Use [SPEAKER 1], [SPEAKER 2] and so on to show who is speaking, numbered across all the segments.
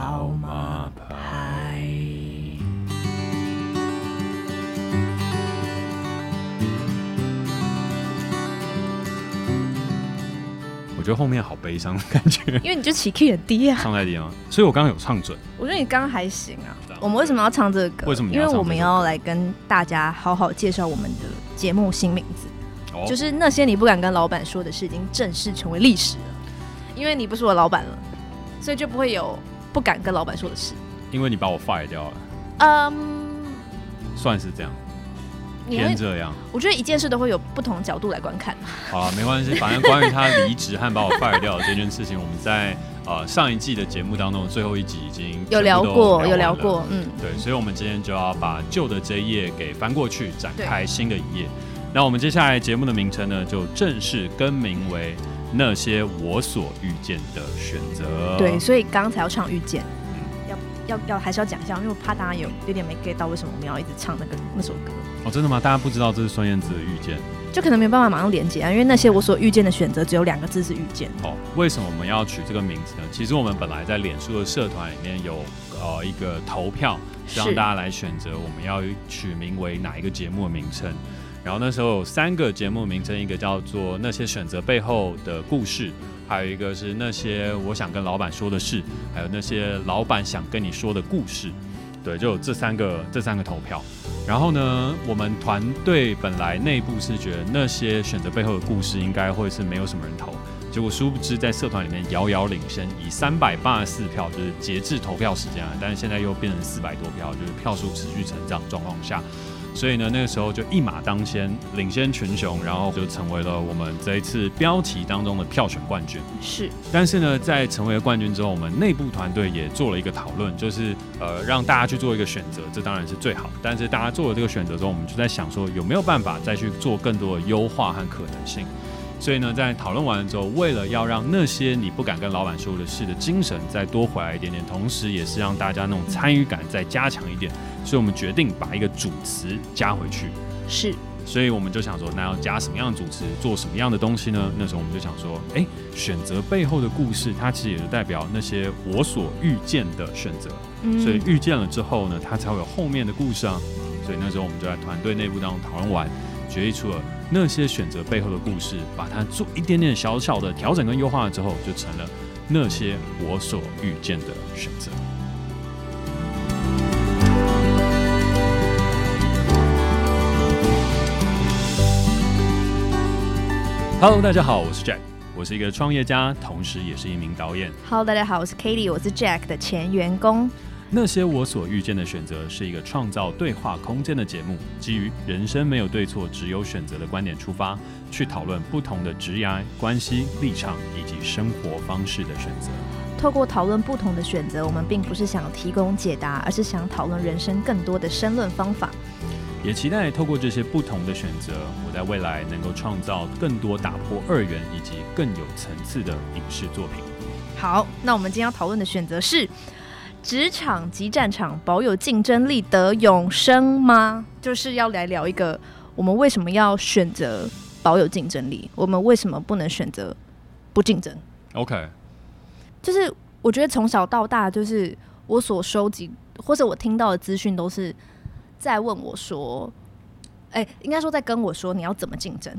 [SPEAKER 1] 号码牌。
[SPEAKER 2] 我觉得后面好悲伤的感觉，
[SPEAKER 1] 因为你就起 key 很低啊，
[SPEAKER 2] 唱太低了？所以我刚刚有唱准。
[SPEAKER 1] 我觉得你刚刚还行啊。我们为什么要唱这个歌？
[SPEAKER 2] 为什么？
[SPEAKER 1] 因为我们要来跟大家好好介绍我们的节目新名字，哦，就是那些你不敢跟老板说的事，已经正式成为历史了。因为你不是我老板了，所以就不会有不敢跟老板说的事。
[SPEAKER 2] 因为你把我 fire 掉了。
[SPEAKER 1] 嗯，
[SPEAKER 2] 算是这样。偏这样，
[SPEAKER 1] 我觉得一件事都会有不同角度来观看。
[SPEAKER 2] 好了，没关系，反正关于他离职和把我 fire 掉的这件事情，我们在呃上一季的节目当中最后一集已经
[SPEAKER 1] 有聊过，有聊过，嗯，
[SPEAKER 2] 对，所以我们今天就要把旧的这一页给翻过去，展开新的一页。那我们接下来节目的名称呢，就正式更名为《那些我所遇见的选择》。
[SPEAKER 1] 对，所以刚刚才要唱遇见，嗯、要要要还是要讲一下，因为我怕大家有有点没 get 到为什么我们要一直唱那个那首歌。
[SPEAKER 2] 哦，真的吗？大家不知道这是孙燕姿的《遇见》，
[SPEAKER 1] 就可能没有办法马上连接啊，因为那些我所遇见的选择只有两个字是遇见。
[SPEAKER 2] 哦，为什么我们要取这个名字呢？其实我们本来在脸书的社团里面有呃一个投票，让大家来选择我们要取名为哪一个节目的名称。然后那时候有三个节目名称，一个叫做《那些选择背后的故事》，还有一个是那些我想跟老板说的事，还有那些老板想跟你说的故事。对，就有这三个这三个投票。然后呢，我们团队本来内部是觉得那些选择背后的故事应该会是没有什么人投，结果殊不知在社团里面遥遥领先，以三百八十四票就是截至投票时间啊，但是现在又变成四百多票，就是票数持续成长状况下。所以呢，那个时候就一马当先，领先群雄，然后就成为了我们这一次标题当中的票选冠军。
[SPEAKER 1] 是，
[SPEAKER 2] 但是呢，在成为了冠军之后，我们内部团队也做了一个讨论，就是呃，让大家去做一个选择，这当然是最好。但是大家做了这个选择之后，我们就在想说，有没有办法再去做更多的优化和可能性？所以呢，在讨论完了之后，为了要让那些你不敢跟老板说的事的精神再多回来一点点，同时也是让大家那种参与感再加强一点，所以我们决定把一个主词加回去。
[SPEAKER 1] 是，
[SPEAKER 2] 所以我们就想说，那要加什么样的主持，做什么样的东西呢？那时候我们就想说，哎，选择背后的故事，它其实也是代表那些我所遇见的选择。嗯，所以遇见了之后呢，它才会有后面的故事啊。所以那时候我们就在团队内部当中讨论完，决议出了。那些选择背后的故事，把它做一点点小小的调整跟优化了之后，就成了那些我所遇见的选择。Hello，大家好，我是 Jack，我是一个创业家，同时也是一名导演。
[SPEAKER 1] Hello，大家好，我是 Katie，我是 Jack 的前员工。
[SPEAKER 2] 那些我所遇见的选择是一个创造对话空间的节目，基于人生没有对错，只有选择的观点出发，去讨论不同的职业关系、立场以及生活方式的选择。
[SPEAKER 1] 透过讨论不同的选择，我们并不是想提供解答，而是想讨论人生更多的申论方法。
[SPEAKER 2] 也期待透过这些不同的选择，我在未来能够创造更多打破二元以及更有层次的影视作品。
[SPEAKER 1] 好，那我们今天要讨论的选择是。职场及战场保有竞争力得永生吗？就是要来聊一个，我们为什么要选择保有竞争力？我们为什么不能选择不竞争
[SPEAKER 2] ？OK，
[SPEAKER 1] 就是我觉得从小到大，就是我所收集或者我听到的资讯，都是在问我说，哎、欸，应该说在跟我说你要怎么竞争？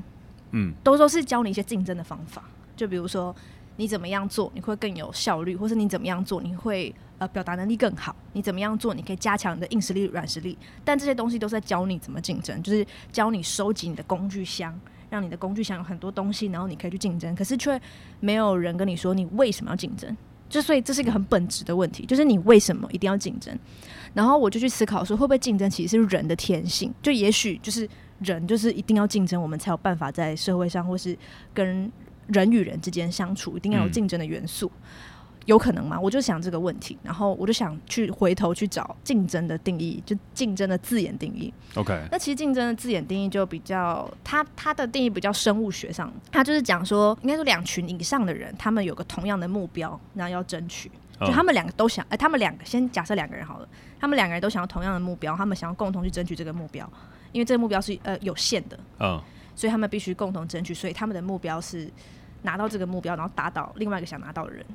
[SPEAKER 1] 嗯，都说是教你一些竞争的方法，就比如说你怎么样做你会更有效率，或是你怎么样做你会。呃，表达能力更好，你怎么样做？你可以加强你的硬实力、软实力。但这些东西都是在教你怎么竞争，就是教你收集你的工具箱，让你的工具箱有很多东西，然后你可以去竞争。可是却没有人跟你说你为什么要竞争。就所以这是一个很本质的问题，就是你为什么一定要竞争？然后我就去思考说，会不会竞争其实是人的天性？就也许就是人就是一定要竞争，我们才有办法在社会上或是跟人与人之间相处，一定要有竞争的元素。嗯有可能吗？我就想这个问题，然后我就想去回头去找竞争的定义，就竞争的字眼定义。
[SPEAKER 2] OK，
[SPEAKER 1] 那其实竞争的字眼定义就比较，它它的定义比较生物学上，它就是讲说，应该说两群以上的人，他们有个同样的目标，然后要争取，就他们两个都想，哎、欸，他们两个先假设两个人好了，他们两个人都想要同样的目标，他们想要共同去争取这个目标，因为这个目标是呃有限的，嗯，所以他们必须共同争取，所以他们的目标是拿到这个目标，然后打倒另外一个想拿到的人。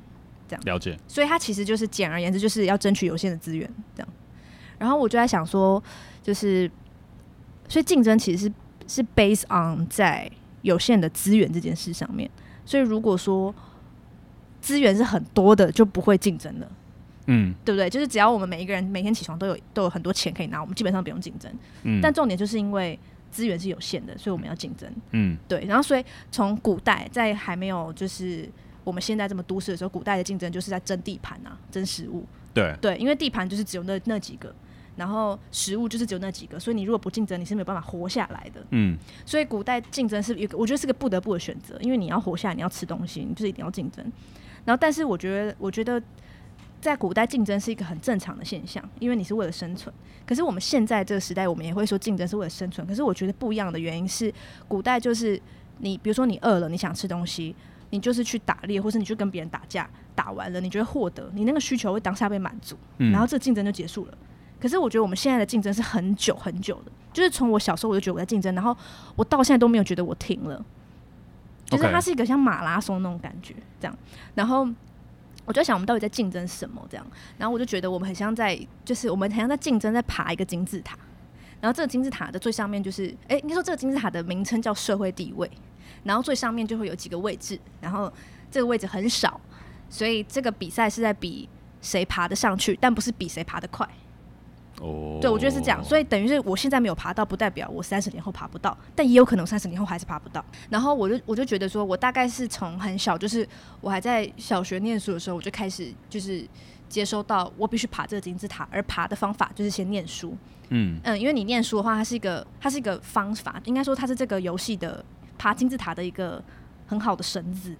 [SPEAKER 1] 这样
[SPEAKER 2] 了解，
[SPEAKER 1] 所以他其实就是简而言之，就是要争取有限的资源，这样。然后我就在想说，就是，所以竞争其实是是 based on 在有限的资源这件事上面。所以如果说资源是很多的，就不会竞争了，嗯，对不对？就是只要我们每一个人每天起床都有都有很多钱可以拿，我们基本上不用竞争。嗯，但重点就是因为资源是有限的，所以我们要竞争。嗯，对。然后所以从古代在还没有就是。我们现在这么都市的时候，古代的竞争就是在争地盘啊，争食物。
[SPEAKER 2] 对
[SPEAKER 1] 对，因为地盘就是只有那那几个，然后食物就是只有那几个，所以你如果不竞争，你是没有办法活下来的。嗯，所以古代竞争是一个，我觉得是个不得不的选择，因为你要活下来，你要吃东西，你就是一定要竞争。然后，但是我觉得，我觉得在古代竞争是一个很正常的现象，因为你是为了生存。可是我们现在这个时代，我们也会说竞争是为了生存。可是我觉得不一样的原因是，古代就是你，比如说你饿了，你想吃东西。你就是去打猎，或是你去跟别人打架，打完了，你就会获得你那个需求会当下被满足，嗯，然后这个竞争就结束了。可是我觉得我们现在的竞争是很久很久的，就是从我小时候我就觉得我在竞争，然后我到现在都没有觉得我停了，就是它是一个像马拉松那种感觉，这样。然后我就在想，我们到底在竞争什么？这样，然后我就觉得我们很像在，就是我们很像在竞争，在爬一个金字塔。然后这个金字塔的最上面就是，哎，应该说这个金字塔的名称叫社会地位。然后最上面就会有几个位置，然后这个位置很少，所以这个比赛是在比谁爬得上去，但不是比谁爬得快。哦，对，我觉得是这样，所以等于是我现在没有爬到，不代表我三十年后爬不到，但也有可能三十年后还是爬不到。然后我就我就觉得说，我大概是从很小，就是我还在小学念书的时候，我就开始就是接收到我必须爬这个金字塔，而爬的方法就是先念书。嗯嗯，因为你念书的话，它是一个它是一个方法，应该说它是这个游戏的。爬金字塔的一个很好的绳子，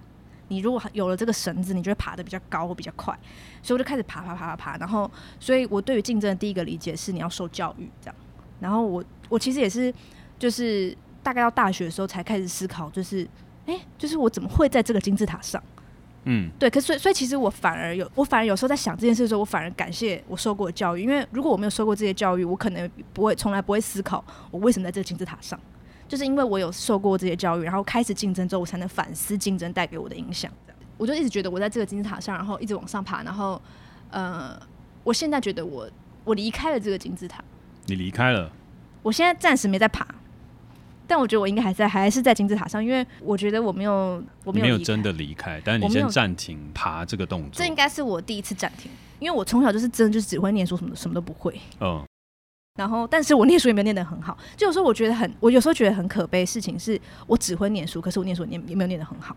[SPEAKER 1] 你如果有了这个绳子，你就会爬得比较高或比较快。所以我就开始爬爬爬爬爬，然后，所以我对于竞争的第一个理解是你要受教育这样。然后我我其实也是，就是大概到大学的时候才开始思考，就是哎、欸，就是我怎么会在这个金字塔上？嗯，对。可是所以所以其实我反而有，我反而有时候在想这件事的时候，我反而感谢我受过的教育，因为如果我没有受过这些教育，我可能不会从来不会思考我为什么在这个金字塔上。就是因为我有受过这些教育，然后开始竞争之后，我才能反思竞争带给我的影响。这样我就一直觉得我在这个金字塔上，然后一直往上爬，然后呃，我现在觉得我我离开了这个金字塔。
[SPEAKER 2] 你离开了？
[SPEAKER 1] 我现在暂时没在爬，但我觉得我应该还在，还是在金字塔上，因为我觉得我没有，我没有，没有
[SPEAKER 2] 真的离开，但是你先暂停爬这个动作。
[SPEAKER 1] 这应该是我第一次暂停，因为我从小就是真的就是只会念书，什么什么都不会。嗯。然后，但是我念书也没有念得很好。就有时候我觉得很，我有时候觉得很可悲的事情是，我只会念书，可是我念书念也没有念得很好。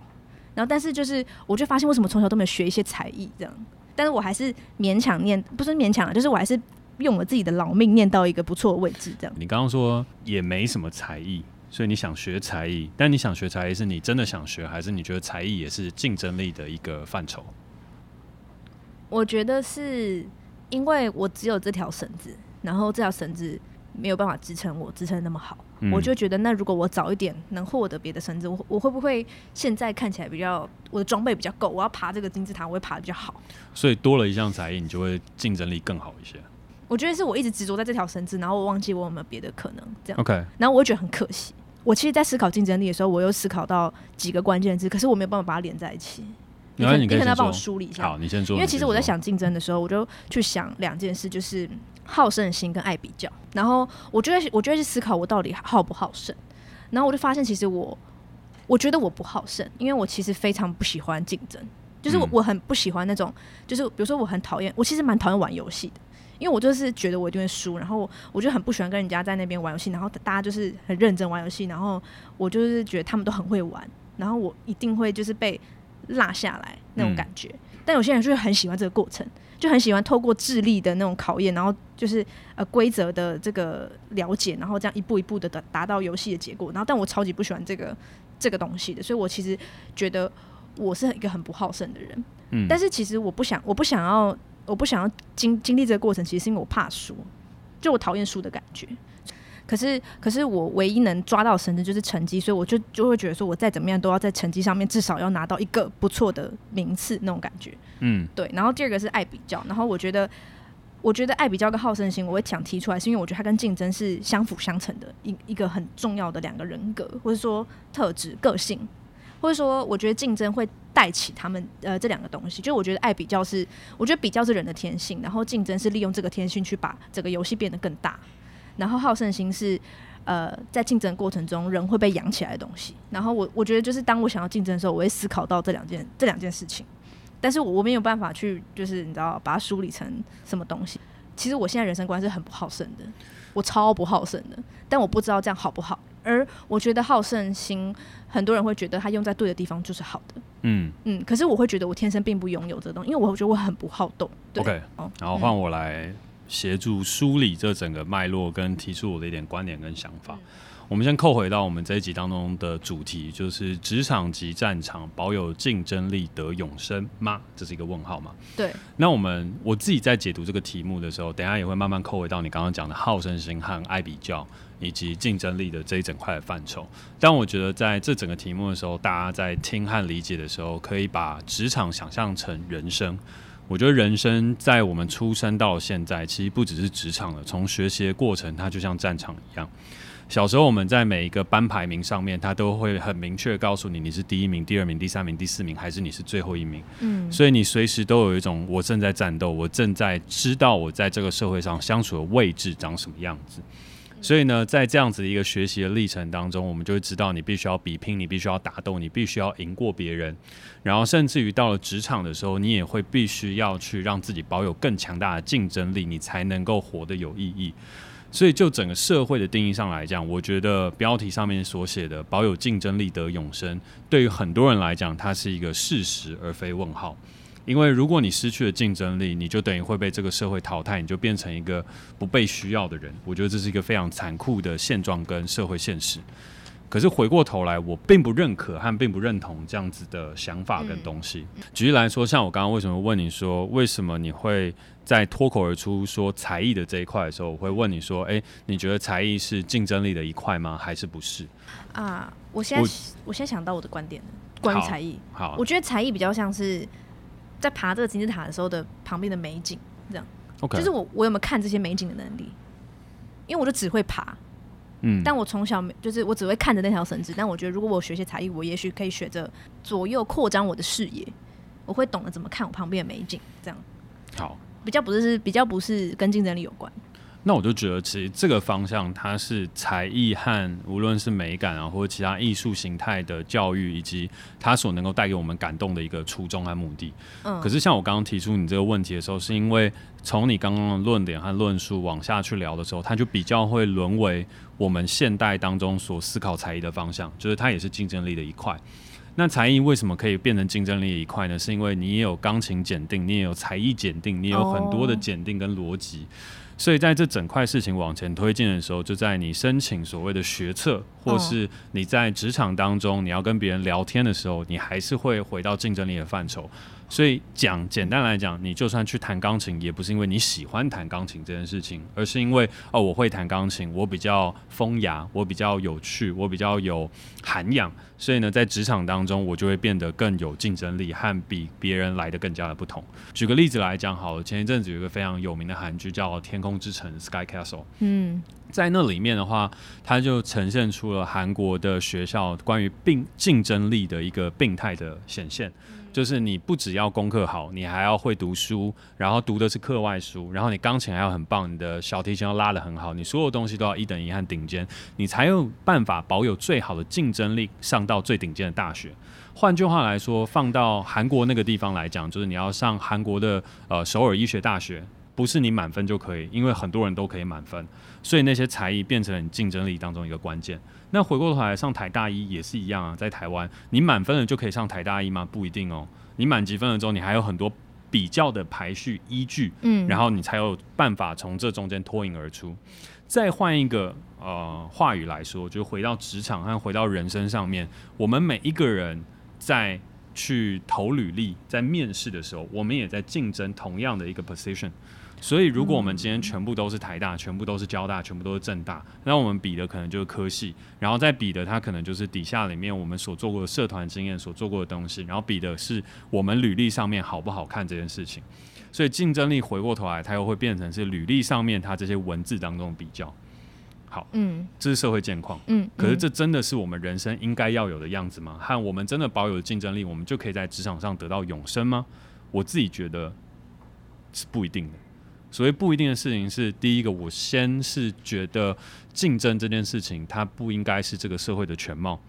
[SPEAKER 1] 然后，但是就是，我就发现为什么从小都没有学一些才艺这样，但是我还是勉强念，不是勉强，就是我还是用了自己的老命念到一个不错的位置这样。
[SPEAKER 2] 你刚刚说也没什么才艺，所以你想学才艺，但你想学才艺是你真的想学，还是你觉得才艺也是竞争力的一个范畴？
[SPEAKER 1] 我觉得是因为我只有这条绳子。然后这条绳子没有办法支撑我，支撑那么好，嗯、我就觉得那如果我早一点能获得别的绳子，我我会不会现在看起来比较我的装备比较够？我要爬这个金字塔，我会爬的比较好。
[SPEAKER 2] 所以多了一项才艺，你就会竞争力更好一些。
[SPEAKER 1] 我觉得是我一直执着在这条绳子，然后我忘记我有没有别的可能这样。
[SPEAKER 2] OK，
[SPEAKER 1] 然后我会觉得很可惜。我其实，在思考竞争力的时候，我又思考到几个关键字，可是我没有办法把它连在一起。你可，你可能要帮我梳理一下。
[SPEAKER 2] 好，你先说。
[SPEAKER 1] 因为其实我在想竞争的时候，我就去想两件事，就是好胜心跟爱比较。然后我就会，我就会去思考我到底好不好胜。然后我就发现，其实我，我觉得我不好胜，因为我其实非常不喜欢竞争。就是我，我很不喜欢那种，就是比如说我很讨厌，我其实蛮讨厌玩游戏的，因为我就是觉得我一定会输。然后我就很不喜欢跟人家在那边玩游戏，然后大家就是很认真玩游戏，然后我就是觉得他们都很会玩，然后我一定会就是被。落下来那种感觉，嗯、但有些人就是很喜欢这个过程，就很喜欢透过智力的那种考验，然后就是呃规则的这个了解，然后这样一步一步的达达到游戏的结果。然后，但我超级不喜欢这个这个东西的，所以我其实觉得我是一个很不好胜的人。嗯，但是其实我不想，我不想要，我不想要经经历这个过程，其实是因为我怕输，就我讨厌输的感觉。可是，可是我唯一能抓到绳子就是成绩，所以我就就会觉得说，我再怎么样都要在成绩上面至少要拿到一个不错的名次那种感觉。嗯，对。然后第二个是爱比较，然后我觉得，我觉得爱比较跟好胜心，我会想提出来，是因为我觉得它跟竞争是相辅相成的，一一个很重要的两个人格，或者说特质、个性，或者说我觉得竞争会带起他们呃这两个东西。就我觉得爱比较是，我觉得比较是人的天性，然后竞争是利用这个天性去把这个游戏变得更大。然后好胜心是，呃，在竞争过程中人会被养起来的东西。然后我我觉得就是当我想要竞争的时候，我会思考到这两件这两件事情。但是我我没有办法去就是你知道把它梳理成什么东西。其实我现在人生观是很不好胜的，我超不好胜的。但我不知道这样好不好。而我觉得好胜心，很多人会觉得它用在对的地方就是好的。嗯嗯。可是我会觉得我天生并不拥有这东西，因为我觉得我很不好动。对
[SPEAKER 2] OK，然后换我来。嗯协助梳理这整个脉络，跟提出我的一点观点跟想法。我们先扣回到我们这一集当中的主题，就是职场及战场保有竞争力得永生吗？这是一个问号吗？
[SPEAKER 1] 对。
[SPEAKER 2] 那我们我自己在解读这个题目的时候，等下也会慢慢扣回到你刚刚讲的好胜心和爱比较以及竞争力的这一整块的范畴。但我觉得在这整个题目的时候，大家在听和理解的时候，可以把职场想象成人生。我觉得人生在我们出生到现在，其实不只是职场了。从学习的过程，它就像战场一样。小时候我们在每一个班排名上面，它都会很明确告诉你，你是第一名、第二名、第三名、第四名，还是你是最后一名。嗯。所以你随时都有一种我正在战斗，我正在知道我在这个社会上相处的位置长什么样子。所以呢，在这样子的一个学习的历程当中，我们就会知道你必须要比拼，你必须要打斗，你必须要赢过别人。然后，甚至于到了职场的时候，你也会必须要去让自己保有更强大的竞争力，你才能够活得有意义。所以，就整个社会的定义上来讲，我觉得标题上面所写的“保有竞争力得永生”，对于很多人来讲，它是一个事实而非问号。因为如果你失去了竞争力，你就等于会被这个社会淘汰，你就变成一个不被需要的人。我觉得这是一个非常残酷的现状跟社会现实。可是回过头来，我并不认可和并不认同这样子的想法跟东西。嗯、举例来说，像我刚刚为什么问你说，为什么你会在脱口而出说才艺的这一块的时候，我会问你说，诶，你觉得才艺是竞争力的一块吗？还是不是？
[SPEAKER 1] 啊，我现在我，我现在想到我的观点了，关于才艺。好，我觉得才艺比较像是。在爬这个金字塔的时候的旁边的美景，这样.就是我我有没有看这些美景的能力？因为我就只会爬，嗯，但我从小就是我只会看着那条绳子。但我觉得如果我学些才艺，我也许可以学着左右扩张我的视野，我会懂得怎么看我旁边的美景，这样。
[SPEAKER 2] 好，
[SPEAKER 1] 比较不是比较不是跟竞争力有关。
[SPEAKER 2] 那我就觉得，其实这个方向它是才艺和无论是美感啊，或者其他艺术形态的教育，以及它所能够带给我们感动的一个初衷和目的。嗯。可是像我刚刚提出你这个问题的时候，是因为从你刚刚的论点和论述往下去聊的时候，它就比较会沦为我们现代当中所思考才艺的方向，就是它也是竞争力的一块。那才艺为什么可以变成竞争力的一块呢？是因为你也有钢琴检定，你也有才艺检定，你有很多的检定跟逻辑。所以在这整块事情往前推进的时候，就在你申请所谓的学测，或是你在职场当中你要跟别人聊天的时候，你还是会回到竞争力的范畴。所以讲简单来讲，你就算去弹钢琴，也不是因为你喜欢弹钢琴这件事情，而是因为哦，我会弹钢琴，我比较风雅，我比较有趣，我比较有涵养，所以呢，在职场当中，我就会变得更有竞争力，和比别人来的更加的不同。举个例子来讲，好了，前一阵子有一个非常有名的韩剧叫《天空之城》（Sky Castle）。嗯，在那里面的话，它就呈现出了韩国的学校关于病竞争力的一个病态的显现。就是你不只要功课好，你还要会读书，然后读的是课外书，然后你钢琴还要很棒，你的小提琴要拉得很好，你所有东西都要一等一和顶尖，你才有办法保有最好的竞争力，上到最顶尖的大学。换句话来说，放到韩国那个地方来讲，就是你要上韩国的呃首尔医学大学。不是你满分就可以，因为很多人都可以满分，所以那些才艺变成了你竞争力当中一个关键。那回过头来上台大一也是一样啊，在台湾你满分了就可以上台大一吗？不一定哦，你满级分了之后，你还有很多比较的排序依据，嗯，然后你才有办法从这中间脱颖而出。再换一个呃话语来说，就回到职场和回到人生上面，我们每一个人在去投履历，在面试的时候，我们也在竞争同样的一个 position。所以，如果我们今天全部都是台大，全部都是交大，全部都是政大，那我们比的可能就是科系，然后再比的，它可能就是底下里面我们所做过的社团经验，所做过的东西，然后比的是我们履历上面好不好看这件事情。所以，竞争力回过头来，它又会变成是履历上面它这些文字当中的比较。好，嗯，这是社会现况，嗯，嗯，可是这真的是我们人生应该要有的样子吗？和我们真的保有竞争力，我们就可以在职场上得到永生吗？我自己觉得是不一定的。所谓不一定的事情是，第一个，我先是觉得竞争这件事情，它不应该是这个社会的全貌。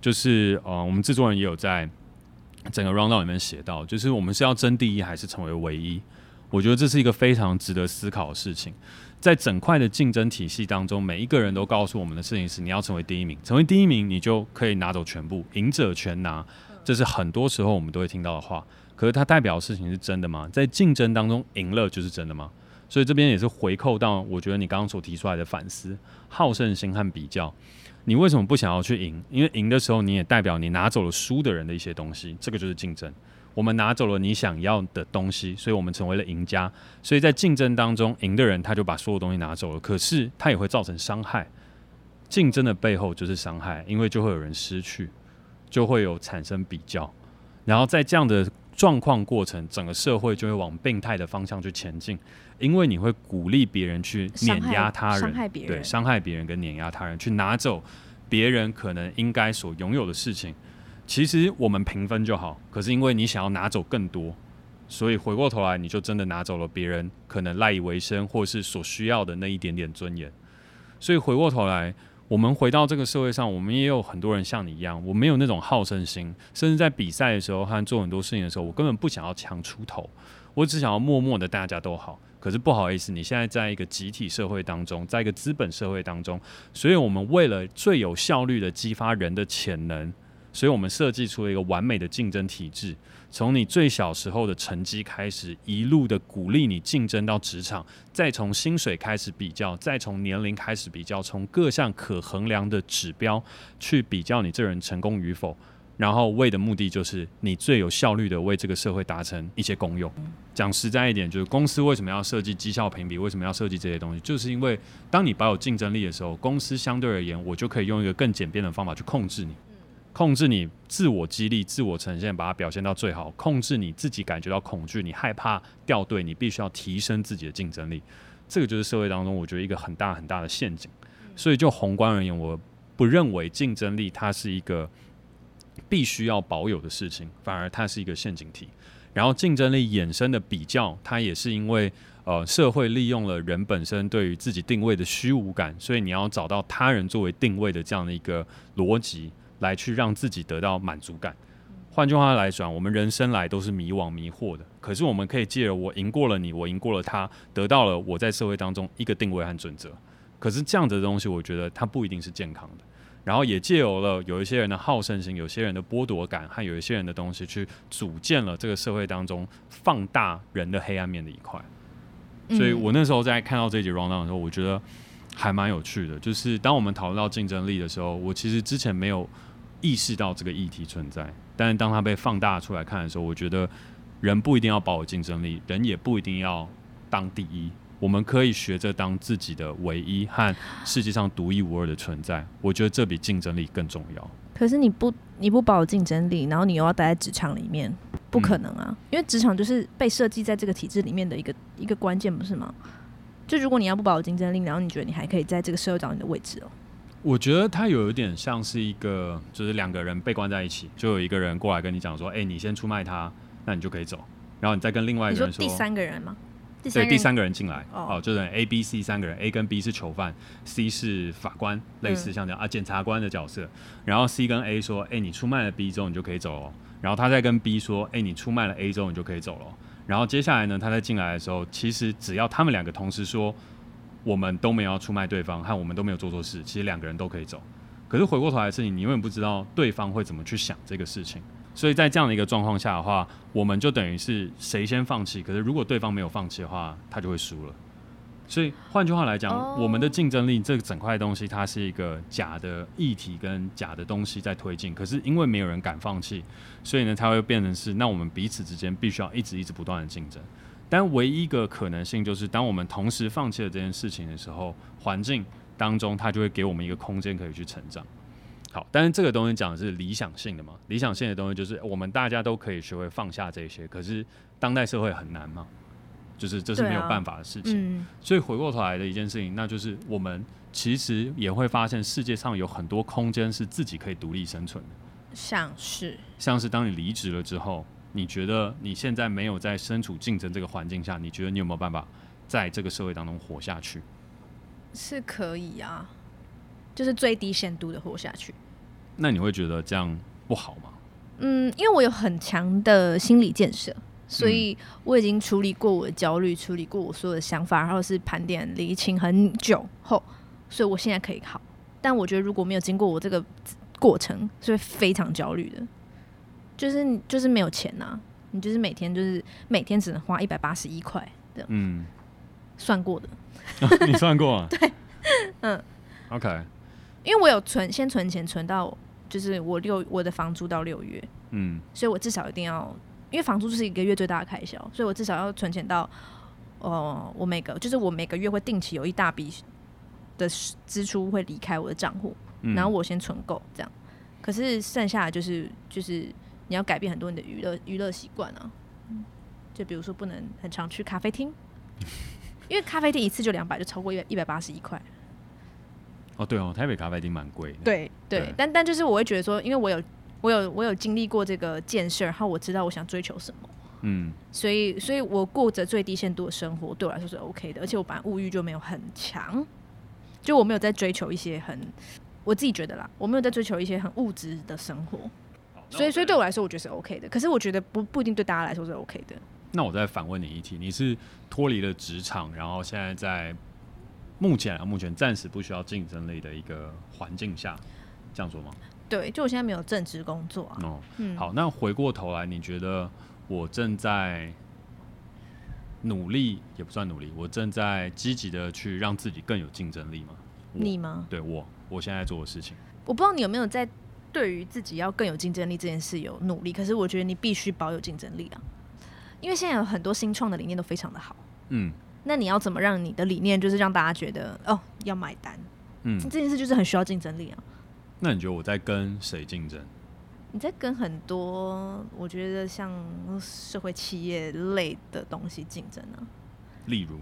[SPEAKER 2] 就是呃，我们制作人也有在整个 rundown 里面写到，就是我们是要争第一，还是成为唯一？我觉得这是一个非常值得思考的事情。在整块的竞争体系当中，每一个人都告诉我们的事情是：你要成为第一名，成为第一名，你就可以拿走全部，赢者全拿。这是很多时候我们都会听到的话。可是它代表的事情是真的吗？在竞争当中赢了就是真的吗？所以这边也是回扣到，我觉得你刚刚所提出来的反思、好胜心和比较。你为什么不想要去赢？因为赢的时候你也代表你拿走了输的人的一些东西，这个就是竞争。我们拿走了你想要的东西，所以我们成为了赢家。所以在竞争当中，赢的人他就把所有东西拿走了，可是他也会造成伤害。竞争的背后就是伤害，因为就会有人失去，就会有产生比较，然后在这样的。状况过程，整个社会就会往病态的方向去前进，因为你会鼓励别人去碾压他人，对，伤害别人跟碾压他人，去拿走别人可能应该所拥有的事情。其实我们平分就好，可是因为你想要拿走更多，所以回过头来你就真的拿走了别人可能赖以为生或是所需要的那一点点尊严。所以回过头来。我们回到这个社会上，我们也有很多人像你一样，我没有那种好胜心，甚至在比赛的时候和做很多事情的时候，我根本不想要强出头，我只想要默默的大家都好。可是不好意思，你现在在一个集体社会当中，在一个资本社会当中，所以我们为了最有效率的激发人的潜能。所以我们设计出了一个完美的竞争体制，从你最小时候的成绩开始，一路的鼓励你竞争到职场，再从薪水开始比较，再从年龄开始比较，从各项可衡量的指标去比较你这人成功与否，然后为的目的就是你最有效率的为这个社会达成一些功用。讲实在一点，就是公司为什么要设计绩效评比，为什么要设计这些东西，就是因为当你保有竞争力的时候，公司相对而言，我就可以用一个更简便的方法去控制你。控制你自我激励、自我呈现，把它表现到最好。控制你自己感觉到恐惧，你害怕掉队，你必须要提升自己的竞争力。这个就是社会当中我觉得一个很大很大的陷阱。所以就宏观而言，我不认为竞争力它是一个必须要保有的事情，反而它是一个陷阱题。然后竞争力衍生的比较，它也是因为呃社会利用了人本身对于自己定位的虚无感，所以你要找到他人作为定位的这样的一个逻辑。来去让自己得到满足感。换句话来讲，我们人生来都是迷惘迷惑的。可是我们可以借着我赢过了你，我赢过了他，得到了我在社会当中一个定位和准则。可是这样子的东西，我觉得它不一定是健康的。然后也借由了有一些人的好胜心，有些人的剥夺感，和有一些人的东西，去组建了这个社会当中放大人的黑暗面的一块。所以我那时候在看到这一集 rundown 的时候，我觉得还蛮有趣的。就是当我们讨论到竞争力的时候，我其实之前没有。意识到这个议题存在，但是当它被放大出来看的时候，我觉得人不一定要保有竞争力，人也不一定要当第一。我们可以学着当自己的唯一和世界上独一无二的存在。我觉得这比竞争力更重要。
[SPEAKER 1] 可是你不你不保有竞争力，然后你又要待在职场里面，不可能啊！因为职场就是被设计在这个体制里面的一个一个关键，不是吗？就如果你要不保有竞争力，然后你觉得你还可以在这个社会找你的位置哦？
[SPEAKER 2] 我觉得他有一点像是一个，就是两个人被关在一起，就有一个人过来跟你讲说：“哎、欸，你先出卖他，那你就可以走。”然后你再跟另外一个人说：“
[SPEAKER 1] 说第三个人吗？”
[SPEAKER 2] 对，第三个人进来哦，哦，就是 A、B、C 三个人，A 跟 B 是囚犯，C 是法官，类似像这样、嗯、啊，检察官的角色。然后 C 跟 A 说：“哎、欸，你出卖了 B 之后，你就可以走了。”然后他再跟 B 说：“哎、欸，你出卖了 A 之后，你就可以走了。”然后接下来呢，他再进来的时候，其实只要他们两个同时说：“我们都没有要出卖对方，和我们都没有做错事，其实两个人都可以走。”可是回过头来的事情，你永远不知道对方会怎么去想这个事情，所以在这样的一个状况下的话，我们就等于是谁先放弃。可是如果对方没有放弃的话，他就会输了。所以换句话来讲，oh. 我们的竞争力这个整块东西，它是一个假的议题跟假的东西在推进。可是因为没有人敢放弃，所以呢，它会变成是那我们彼此之间必须要一直一直不断的竞争。但唯一一个可能性就是，当我们同时放弃了这件事情的时候，环境当中它就会给我们一个空间可以去成长。好，但是这个东西讲的是理想性的嘛？理想性的东西就是我们大家都可以学会放下这些，可是当代社会很难嘛，就是这是没有办法的事情。啊嗯、所以回过头来的一件事情，那就是我们其实也会发现世界上有很多空间是自己可以独立生存的，
[SPEAKER 1] 像是
[SPEAKER 2] 像是当你离职了之后。你觉得你现在没有在身处竞争这个环境下，你觉得你有没有办法在这个社会当中活下去？
[SPEAKER 1] 是可以啊，就是最低限度的活下去。
[SPEAKER 2] 那你会觉得这样不好吗？
[SPEAKER 1] 嗯，因为我有很强的心理建设，所以我已经处理过我的焦虑，处理过我所有的想法，然后是盘点厘清很久后，所以我现在可以好。但我觉得如果没有经过我这个过程，是会非常焦虑的。就是你就是没有钱呐、啊，你就是每天就是每天只能花一百八十一块的，嗯，算过的，
[SPEAKER 2] 你算过啊？
[SPEAKER 1] 对，嗯
[SPEAKER 2] ，OK，
[SPEAKER 1] 因为我有存，先存钱存到就是我六我的房租到六月，嗯，所以我至少一定要，因为房租就是一个月最大的开销，所以我至少要存钱到，哦、呃，我每个就是我每个月会定期有一大笔的支出会离开我的账户，嗯、然后我先存够这样，可是剩下的就是就是。你要改变很多你的娱乐娱乐习惯啊，就比如说不能很常去咖啡厅，因为咖啡厅一次就两百，就超过一百一百八十一块。
[SPEAKER 2] 哦，对哦，台北咖啡厅蛮贵的。
[SPEAKER 1] 对对，对但但就是我会觉得说，因为我有我有我有经历过这个建设，然后我知道我想追求什么，嗯，所以所以我过着最低限度的生活，对我来说是 OK 的，而且我本来物欲就没有很强，就我没有在追求一些很我自己觉得啦，我没有在追求一些很物质的生活。所以，所以对我来说，我觉得是 OK 的。可是，我觉得不不一定对大家来说是 OK 的。
[SPEAKER 2] 那我再反问你一题：你是脱离了职场，然后现在在目前啊，目前暂时不需要竞争力的一个环境下，这样说吗？
[SPEAKER 1] 对，就我现在没有正职工作啊。
[SPEAKER 2] 哦，嗯，好。那回过头来，你觉得我正在努力，也不算努力，我正在积极的去让自己更有竞争力吗？
[SPEAKER 1] 你吗？
[SPEAKER 2] 对我，我现在做的事情。
[SPEAKER 1] 我不知道你有没有在。对于自己要更有竞争力这件事有努力，可是我觉得你必须保有竞争力啊，因为现在有很多新创的理念都非常的好，嗯，那你要怎么让你的理念就是让大家觉得哦要买单，嗯，这件事就是很需要竞争力啊。
[SPEAKER 2] 那你觉得我在跟谁竞争？
[SPEAKER 1] 你在跟很多我觉得像社会企业类的东西竞争啊，
[SPEAKER 2] 例如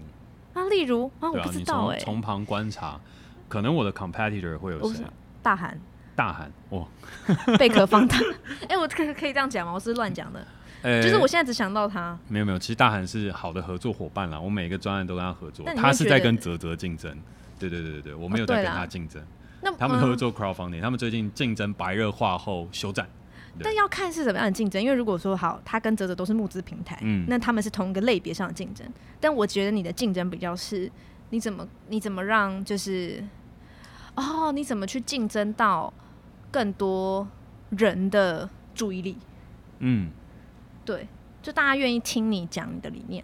[SPEAKER 1] 啊，例如啊，我不知道哎，
[SPEAKER 2] 从旁观察，可能我的 competitor 会有谁？
[SPEAKER 1] 大韩。
[SPEAKER 2] 大喊哇，
[SPEAKER 1] 贝壳放大，哎、欸，我可可以这样讲吗？我是乱讲的，欸、就是我现在只想到他。
[SPEAKER 2] 没有没有，其实大韩是好的合作伙伴啦，我每一个专案都跟他合作，他是在跟泽泽竞争。对对对对对，我没有在跟他竞争。那、哦、他们合作 crowdfunding，他们最近竞争白热化后休战。
[SPEAKER 1] 但要看是怎么样的竞争，因为如果说好，他跟泽泽都是募资平台，嗯，那他们是同一个类别上的竞争。但我觉得你的竞争比较是，你怎么你怎么让就是，哦，你怎么去竞争到？更多人的注意力，嗯，对，就大家愿意听你讲你的理念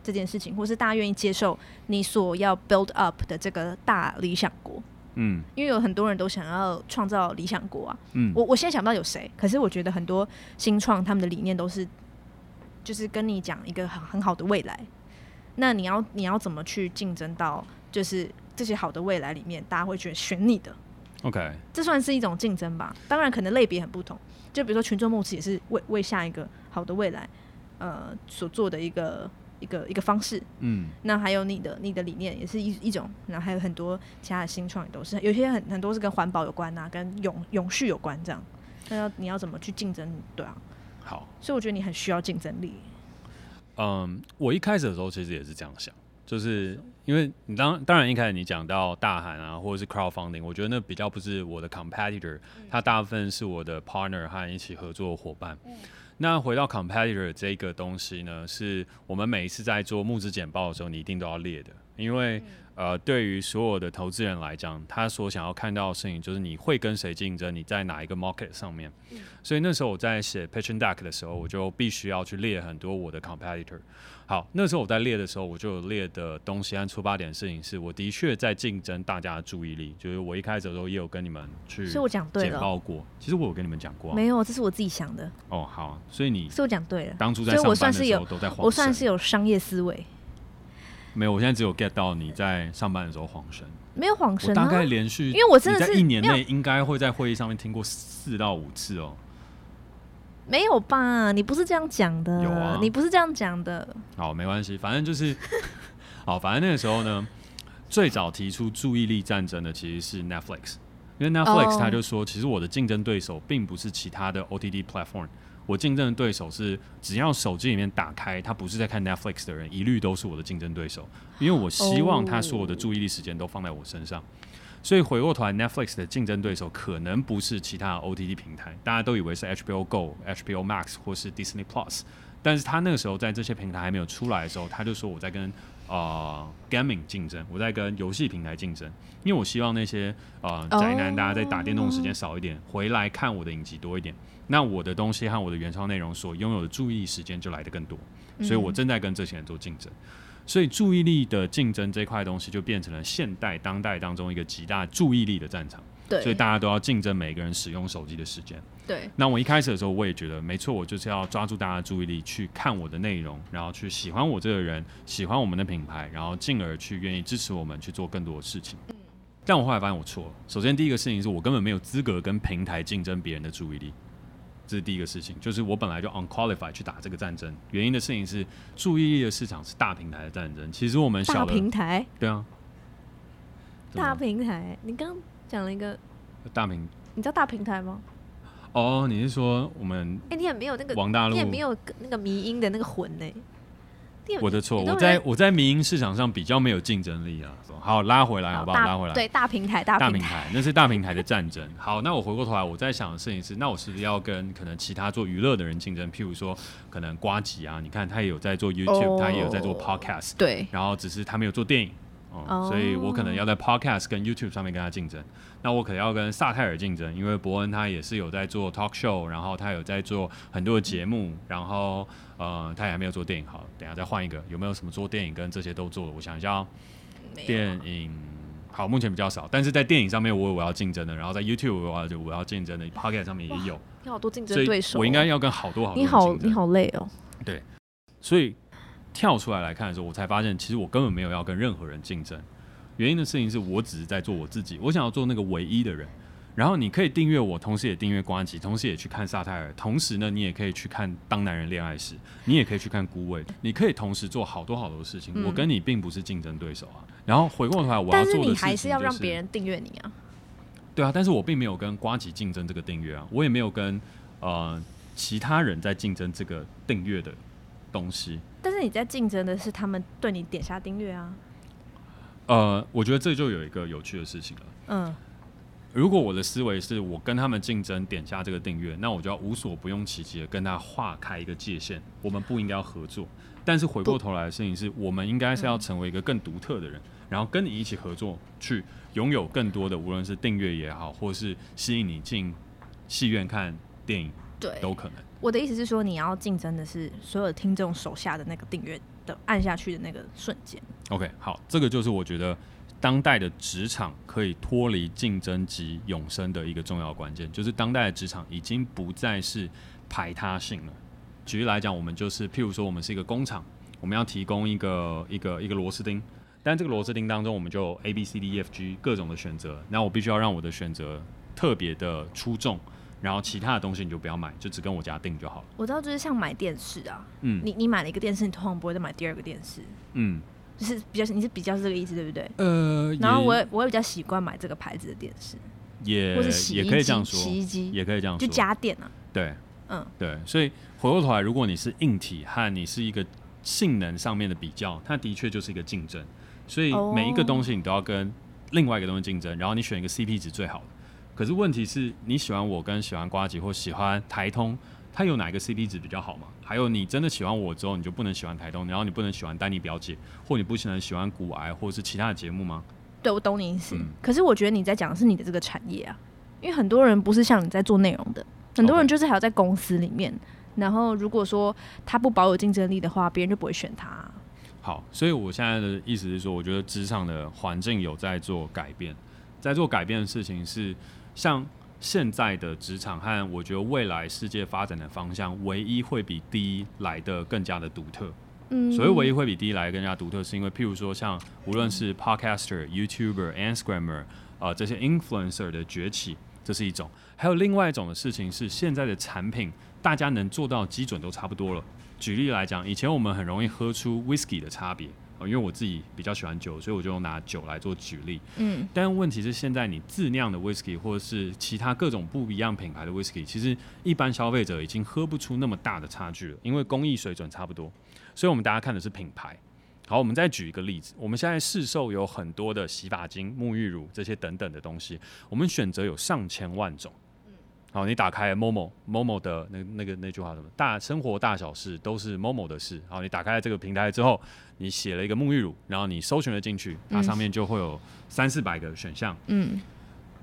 [SPEAKER 1] 这件事情，或是大家愿意接受你所要 build up 的这个大理想国，嗯，因为有很多人都想要创造理想国啊，嗯，我我现在想不到有谁，可是我觉得很多新创他们的理念都是，就是跟你讲一个很很好的未来，那你要你要怎么去竞争到就是这些好的未来里面，大家会觉得选你的。
[SPEAKER 2] OK，
[SPEAKER 1] 这算是一种竞争吧。当然，可能类别很不同。就比如说群众募资也是为为下一个好的未来，呃，所做的一个一个一个方式。嗯，那还有你的你的理念也是一一种。然后还有很多其他的新创也都是，有些很很多是跟环保有关啊，跟永永续有关这样。那要你要怎么去竞争？对啊。
[SPEAKER 2] 好。
[SPEAKER 1] 所以我觉得你很需要竞争力。
[SPEAKER 2] 嗯，我一开始的时候其实也是这样想。就是因为你当当然一开始你讲到大韩啊，或者是 crowdfunding，我觉得那比较不是我的 competitor，它大部分是我的 partner 和一起合作的伙伴。那回到 competitor 这个东西呢，是我们每一次在做募资简报的时候，你一定都要列的。因为呃，对于所有的投资人来讲，他所想要看到的事情就是你会跟谁竞争，你在哪一个 market 上面。嗯、所以那时候我在写 pitching deck 的时候，我就必须要去列很多我的 competitor。好，那时候我在列的时候，我就有列的东西和出发点的事情是，我的确在竞争大家的注意力。就是我一开始的时候也有跟你们去，
[SPEAKER 1] 所以我讲对了。
[SPEAKER 2] 简报过，其实我有跟你们讲过、啊，
[SPEAKER 1] 没有，这是我自己想的。
[SPEAKER 2] 哦，好，所以你，
[SPEAKER 1] 所以我讲对了。
[SPEAKER 2] 当初在上班的时候都在
[SPEAKER 1] 我算是有商业思维。
[SPEAKER 2] 没有，我现在只有 get 到你在上班的时候晃神，
[SPEAKER 1] 没有晃神、啊，
[SPEAKER 2] 大概连续，因
[SPEAKER 1] 为我真的是
[SPEAKER 2] 在一年内应该会在会议上面听过四到五次哦。
[SPEAKER 1] 没有吧？你不是这样讲的。
[SPEAKER 2] 有啊，
[SPEAKER 1] 你不是这样讲的。
[SPEAKER 2] 好，没关系，反正就是，好，反正那个时候呢，最早提出注意力战争的其实是 Netflix，因为 Netflix 他就说，其实我的竞争对手并不是其他的 OTT platform，我竞争的对手是只要手机里面打开，他不是在看 Netflix 的人，一律都是我的竞争对手，因为我希望他所有的注意力时间都放在我身上。所以回过头来，Netflix 的竞争对手可能不是其他 OTT 平台，大家都以为是 HBO Go、HBO Max 或是 Disney Plus，但是他那个时候在这些平台还没有出来的时候，他就说我在跟呃 Gaming 竞争，我在跟游戏平台竞争，因为我希望那些呃宅男大家在打电动时间少一点，回来看我的影集多一点，那我的东西和我的原创内容所拥有的注意时间就来得更多，所以我正在跟这些人做竞争。所以注意力的竞争这块东西就变成了现代当代当中一个极大注意力的战场。
[SPEAKER 1] 对，
[SPEAKER 2] 所以大家都要竞争每个人使用手机的时间。
[SPEAKER 1] 对。
[SPEAKER 2] 那我一开始的时候，我也觉得没错，我就是要抓住大家的注意力，去看我的内容，然后去喜欢我这个人，喜欢我们的品牌，然后进而去愿意支持我们去做更多的事情。嗯。但我后来发现我错了。首先第一个事情是我根本没有资格跟平台竞争别人的注意力。这是第一个事情，就是我本来就 unqualified 去打这个战争。原因的事情是，注意力的市场是大平台的战争。其实我们小
[SPEAKER 1] 平台，
[SPEAKER 2] 对啊，
[SPEAKER 1] 大平台。你刚刚讲了一个
[SPEAKER 2] 大平，
[SPEAKER 1] 你知道大平台吗？
[SPEAKER 2] 哦，你是说我们？
[SPEAKER 1] 哎，你也没有那个
[SPEAKER 2] 王大陆，
[SPEAKER 1] 你也没有那个迷音的那个魂呢？
[SPEAKER 2] 我的错，我在我在民营市场上比较没有竞争力啊。好，拉回来好不好？拉回来。
[SPEAKER 1] 对，大平台，大
[SPEAKER 2] 平台，那是大平台的战争。好，那我回过头来，我在想的事情是，那我是不是要跟可能其他做娱乐的人竞争？譬如说，可能瓜吉啊，你看他也有在做 YouTube，他也有在做 Podcast，
[SPEAKER 1] 对。
[SPEAKER 2] 然后只是他没有做电影。哦，所以我可能要在 Podcast 跟 YouTube 上面跟他竞争。那我可能要跟萨泰尔竞争，因为伯恩他也是有在做 Talk Show，然后他有在做很多的节目，然后呃，他也还没有做电影。好，等下再换一个，有没有什么做电影跟这些都做的？我想一下，哦电影好，目前比较少，但是在电影上面我有我要竞争的，然后在 YouTube 我要我要竞争的 p o c k e t 上面也有。
[SPEAKER 1] 你好多竞争对手，
[SPEAKER 2] 我应该要跟好多好多。
[SPEAKER 1] 你好，你好累哦。
[SPEAKER 2] 对，所以。跳出来来看的时候，我才发现，其实我根本没有要跟任何人竞争。原因的事情是我只是在做我自己，我想要做那个唯一的人。然后你可以订阅我，同时也订阅瓜吉，同时也去看萨泰尔，同时呢，你也可以去看《当男人恋爱时》，你也可以去看《孤味》，你可以同时做好多好多事情。嗯、我跟你并不是竞争对手啊。然后回过头来，我要做的事情、就是，但是你还是要让别人订阅你啊。对啊，但是我并没有跟瓜吉竞争这个订阅啊，我也没有跟呃其他人在竞争这个订阅的东西。
[SPEAKER 1] 但是你在竞争的是他们对你点下订阅啊？
[SPEAKER 2] 呃，我觉得这就有一个有趣的事情了。嗯，如果我的思维是我跟他们竞争点下这个订阅，那我就要无所不用其极的跟他划开一个界限，我们不应该要合作。但是回过头来的事情是我们应该是要成为一个更独特的人，嗯，然后跟你一起合作，去拥有更多的，无论是订阅也好，或是吸引你进戏院看电影，对，都可能。
[SPEAKER 1] 我的意思是说，你要竞争的是所有听众手下的那个订阅的按下去的那个瞬间。
[SPEAKER 2] OK，好，这个就是我觉得当代的职场可以脱离竞争及永生的一个重要关键，就是当代的职场已经不再是排他性了。举例来讲，我们就是譬如说，我们是一个工厂，我们要提供一个一个一个螺丝钉，但这个螺丝钉当中，我们就有 A B C D E F G 各种的选择，那我必须要让我的选择特别的出众。然后其他的东西你就不要买，就只跟我家订就好了。
[SPEAKER 1] 我知道，就是像买电视啊，嗯，你你买了一个电视，你通常不会再买第二个电视，嗯，就是比较你是比较是这个意思，对不对？呃，然后我我也比较习惯买这个牌子的电视，
[SPEAKER 2] 也
[SPEAKER 1] 或是洗，
[SPEAKER 2] 也可以这样说，
[SPEAKER 1] 洗衣机
[SPEAKER 2] 也可以这样说，
[SPEAKER 1] 就家电啊。
[SPEAKER 2] 对，嗯，对，所以回过头来，如果你是硬体和你是一个性能上面的比较，它的确就是一个竞争，所以每一个东西你都要跟另外一个东西竞争，然后你选一个 CP 值最好的。可是问题是，你喜欢我跟喜欢瓜吉或喜欢台通他有哪一个 CP 值比较好吗？还有你真的喜欢我之后，你就不能喜欢台东，然后你不能喜欢丹尼表姐，或你不能喜欢骨癌，或者是其他的节目吗？
[SPEAKER 1] 对，我懂你意思。嗯、可是我觉得你在讲的是你的这个产业啊，因为很多人不是像你在做内容的，很多人就是还要在公司里面。然后如果说他不保有竞争力的话，别人就不会选他、啊。
[SPEAKER 2] 好，所以我现在的意思是说，我觉得职场的环境有在做改变，在做改变的事情是像。现在的职场和我觉得未来世界发展的方向，唯一会比第一来的更加的独特。嗯，所谓唯一会比第一来的更加独特，是因为譬如说像无论是 Podcaster、YouTuber、Instagramer 啊这些 Influencer 的崛起，这是一种；还有另外一种的事情是，现在的产品大家能做到基准都差不多了。举例来讲，以前我们很容易喝出 Whisky 的差别。因为我自己比较喜欢酒，所以我就拿酒来做举例。嗯，但问题是现在你自酿的 whisky 或者是其他各种不一样品牌的 whisky，其实一般消费者已经喝不出那么大的差距了，因为工艺水准差不多。所以我们大家看的是品牌。好，我们再举一个例子，我们现在市售有很多的洗发精、沐浴乳这些等等的东西，我们选择有上千万种。好，你打开 Momo Momo 的那那个那句话什么？大生活大小事都是 Momo 的事。好，你打开这个平台之后，你写了一个沐浴乳，然后你搜寻了进去，它上面就会有三四百个选项。嗯，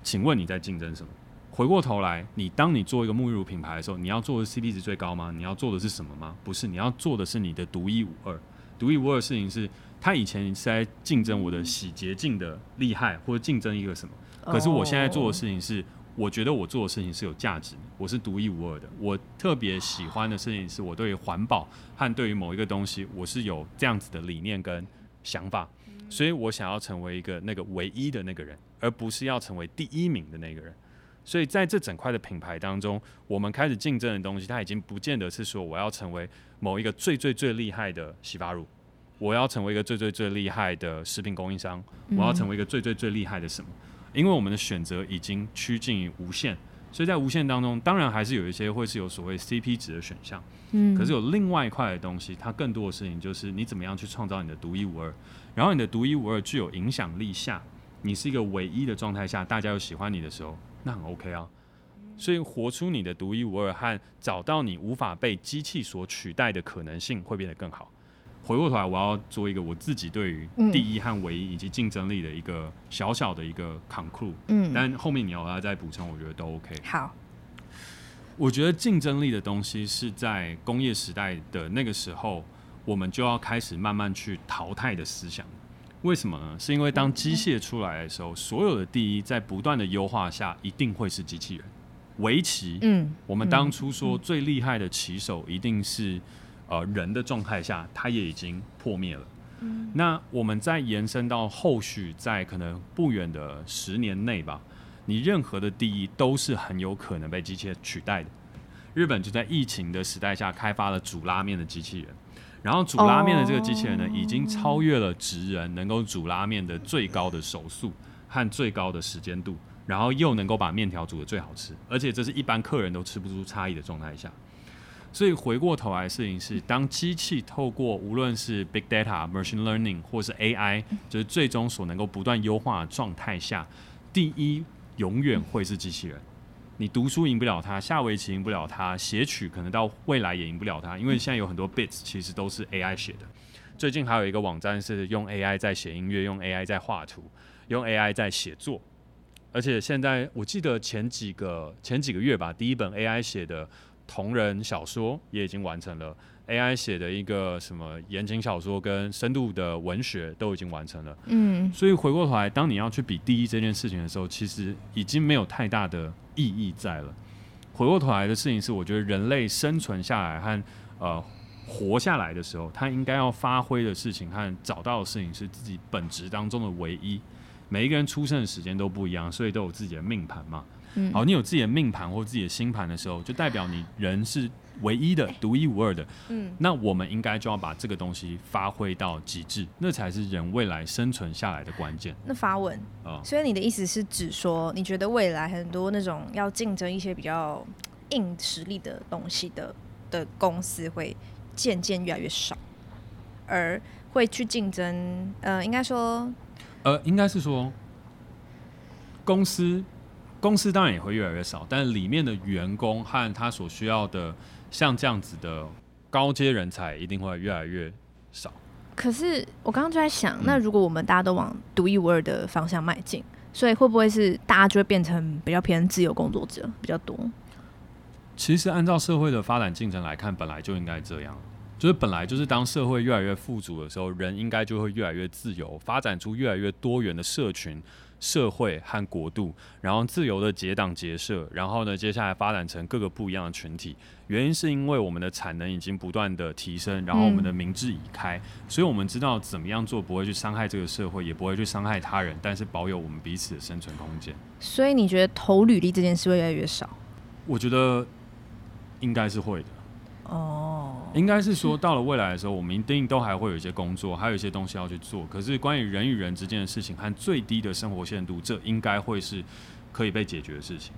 [SPEAKER 2] 请问你在竞争什么？回过头来，你当你做一个沐浴乳品牌的时候，你要做的 CP 值最高吗？你要做的是什么吗？不是，你要做的是你的独一无二。独一无二的事情是，他以前是在竞争我的洗洁精的厉害，或者竞争一个什么？可是我现在做的事情是。我觉得我做的事情是有价值的，我是独一无二的。我特别喜欢的事情是我对于环保和对于某一个东西，我是有这样子的理念跟想法，所以我想要成为一个那个唯一的那个人，而不是要成为第一名的那个人。所以在这整块的品牌当中，我们开始竞争的东西，它已经不见得是说我要成为某一个最最最厉害的洗发乳，我要成为一个最最最厉害的食品供应商，我要成为一个最最最厉害的什么。因为我们的选择已经趋近于无限，所以在无限当中，当然还是有一些会是有所谓 CP 值的选项。嗯，可是有另外一块的东西，它更多的事情就是你怎么样去创造你的独一无二，然后你的独一无二具有影响力下，你是一个唯一的状态下，大家又喜欢你的时候，那很 OK 啊。所以活出你的独一无二和找到你无法被机器所取代的可能性，会变得更好。回过头来，我要做一个我自己对于第一和唯一以及竞争力的一个小小的一个 conclude。嗯，但后面你要再补充，我觉得都 OK。
[SPEAKER 1] 好，
[SPEAKER 2] 我觉得竞争力的东西是在工业时代的那个时候，我们就要开始慢慢去淘汰的思想。为什么呢？是因为当机械出来的时候，所有的第一在不断的优化下，一定会是机器人。围棋，嗯，我们当初说最厉害的棋手一定是。呃，人的状态下，它也已经破灭了。嗯，那我们再延伸到后续，在可能不远的十年内吧，你任何的第一都是很有可能被机器取代的。日本就在疫情的时代下开发了煮拉面的机器人，然后煮拉面的这个机器人呢，已经超越了职人能够煮拉面的最高的手速和最高的时间度，然后又能够把面条煮得最好吃，而且这是一般客人都吃不出差异的状态下。所以回过头来事情是，当机器透过无论是 big data、machine learning 或是 AI，就是最终所能够不断优化的状态下，第一永远会是机器人。你读书赢不了它，下围棋赢不了它，写曲可能到未来也赢不了它，因为现在有很多 bits 其实都是 AI 写的。最近还有一个网站是用 AI 在写音乐，用 AI 在画图，用 AI 在写作。而且现在我记得前几个前几个月吧，第一本 AI 写的。同人小说也已经完成了，AI 写的一个什么言情小说跟深度的文学都已经完成了。嗯，所以回过头来，当你要去比第一这件事情的时候，其实已经没有太大的意义在了。回过头来的事情是，我觉得人类生存下来和呃活下来的时候，他应该要发挥的事情和找到的事情是自己本职当中的唯一。每一个人出生的时间都不一样，所以都有自己的命盘嘛。嗯、好，你有自己的命盘或自己的星盘的时候，就代表你人是唯一的、独一无二的。嗯，那我们应该就要把这个东西发挥到极致，那才是人未来生存下来的关键。
[SPEAKER 1] 那发问啊，所以你的意思是指说，你觉得未来很多那种要竞争一些比较硬实力的东西的的公司会渐渐越来越少，而会去竞争？呃，应该说，
[SPEAKER 2] 呃，应该是说公司。公司当然也会越来越少，但里面的员工和他所需要的像这样子的高阶人才一定会越来越少。
[SPEAKER 1] 可是我刚刚就在想，那如果我们大家都往独一无二的方向迈进，所以会不会是大家就会变成比较偏自由工作者比较多？
[SPEAKER 2] 其实按照社会的发展进程来看，本来就应该这样，就是本来就是当社会越来越富足的时候，人应该就会越来越自由，发展出越来越多元的社群。社会和国度，然后自由的结党结社，然后呢，接下来发展成各个不一样的群体。原因是因为我们的产能已经不断的提升，然后我们的民智已开，嗯，所以我们知道怎么样做不会去伤害这个社会，也不会去伤害他人，但是保有我们彼此的生存空间。
[SPEAKER 1] 所以你觉得投履历这件事会越来越少？
[SPEAKER 2] 我觉得应该是会的。
[SPEAKER 1] 哦，
[SPEAKER 2] 应该是说，到了未来的时候，我们一定都还会有一些工作，还有一些东西要去做。可是，关于人与人之间的事情和最低的生活限度，这应该会是可以被解决的事情。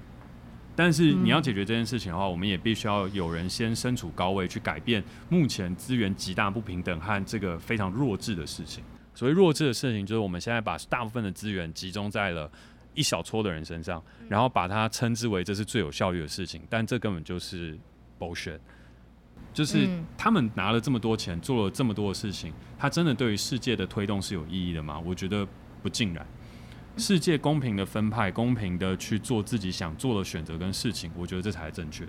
[SPEAKER 2] 但是，你要解决这件事情的话，我们也必须要有人先身处高位，去改变目前资源极大不平等和这个非常弱智的事情。所谓弱智的事情，就是我们现在把大部分的资源集中在了一小撮的人身上，然后把它称之为这是最有效率的事情，但这根本就是 bullshit。就是他们拿了这么多钱，做了这么多的事情，他真的对于世界的推动是有意义的吗？我觉得不尽然。世界公平的分派，公平的去做自己想做的选择跟事情，我觉得这才是正确。